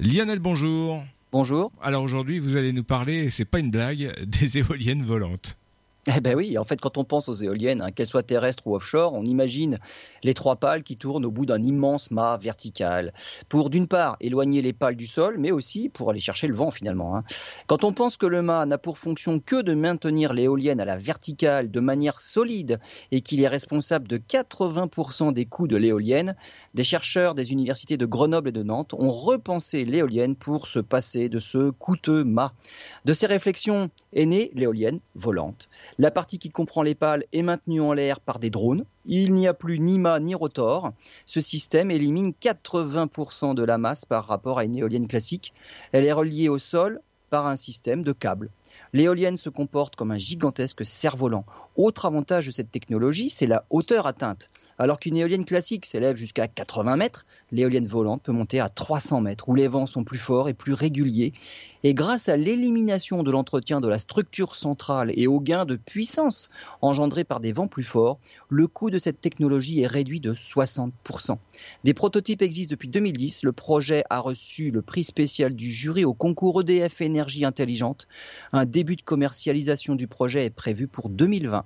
Lionel, bonjour. Bonjour. Alors aujourd'hui, vous allez nous parler, c'est pas une blague, des éoliennes volantes. Eh ben oui, en fait, quand on pense aux éoliennes, hein, qu'elles soient terrestres ou offshore, on imagine les trois pales qui tournent au bout d'un immense mât vertical. Pour d'une part éloigner les pales du sol, mais aussi pour aller chercher le vent finalement. Hein. Quand on pense que le mât n'a pour fonction que de maintenir l'éolienne à la verticale de manière solide et qu'il est responsable de 80% des coûts de l'éolienne, des chercheurs des universités de Grenoble et de Nantes ont repensé l'éolienne pour se passer de ce coûteux mât. De ces réflexions est née l'éolienne volante. La partie qui comprend les pales est maintenue en l'air par des drones. Il n'y a plus ni mât ni rotor. Ce système élimine 80% de la masse par rapport à une éolienne classique. Elle est reliée au sol par un système de câbles. L'éolienne se comporte comme un gigantesque cerf-volant. Autre avantage de cette technologie, c'est la hauteur atteinte. Alors qu'une éolienne classique s'élève jusqu'à 80 mètres, l'éolienne volante peut monter à 300 mètres, où les vents sont plus forts et plus réguliers. Et grâce à l'élimination de l'entretien de la structure centrale et au gain de puissance engendré par des vents plus forts, le coût de cette technologie est réduit de 60%. Des prototypes existent depuis 2010. Le projet a reçu le prix spécial du jury au concours EDF Énergie Intelligente. Un début de commercialisation du projet est prévu pour 2020.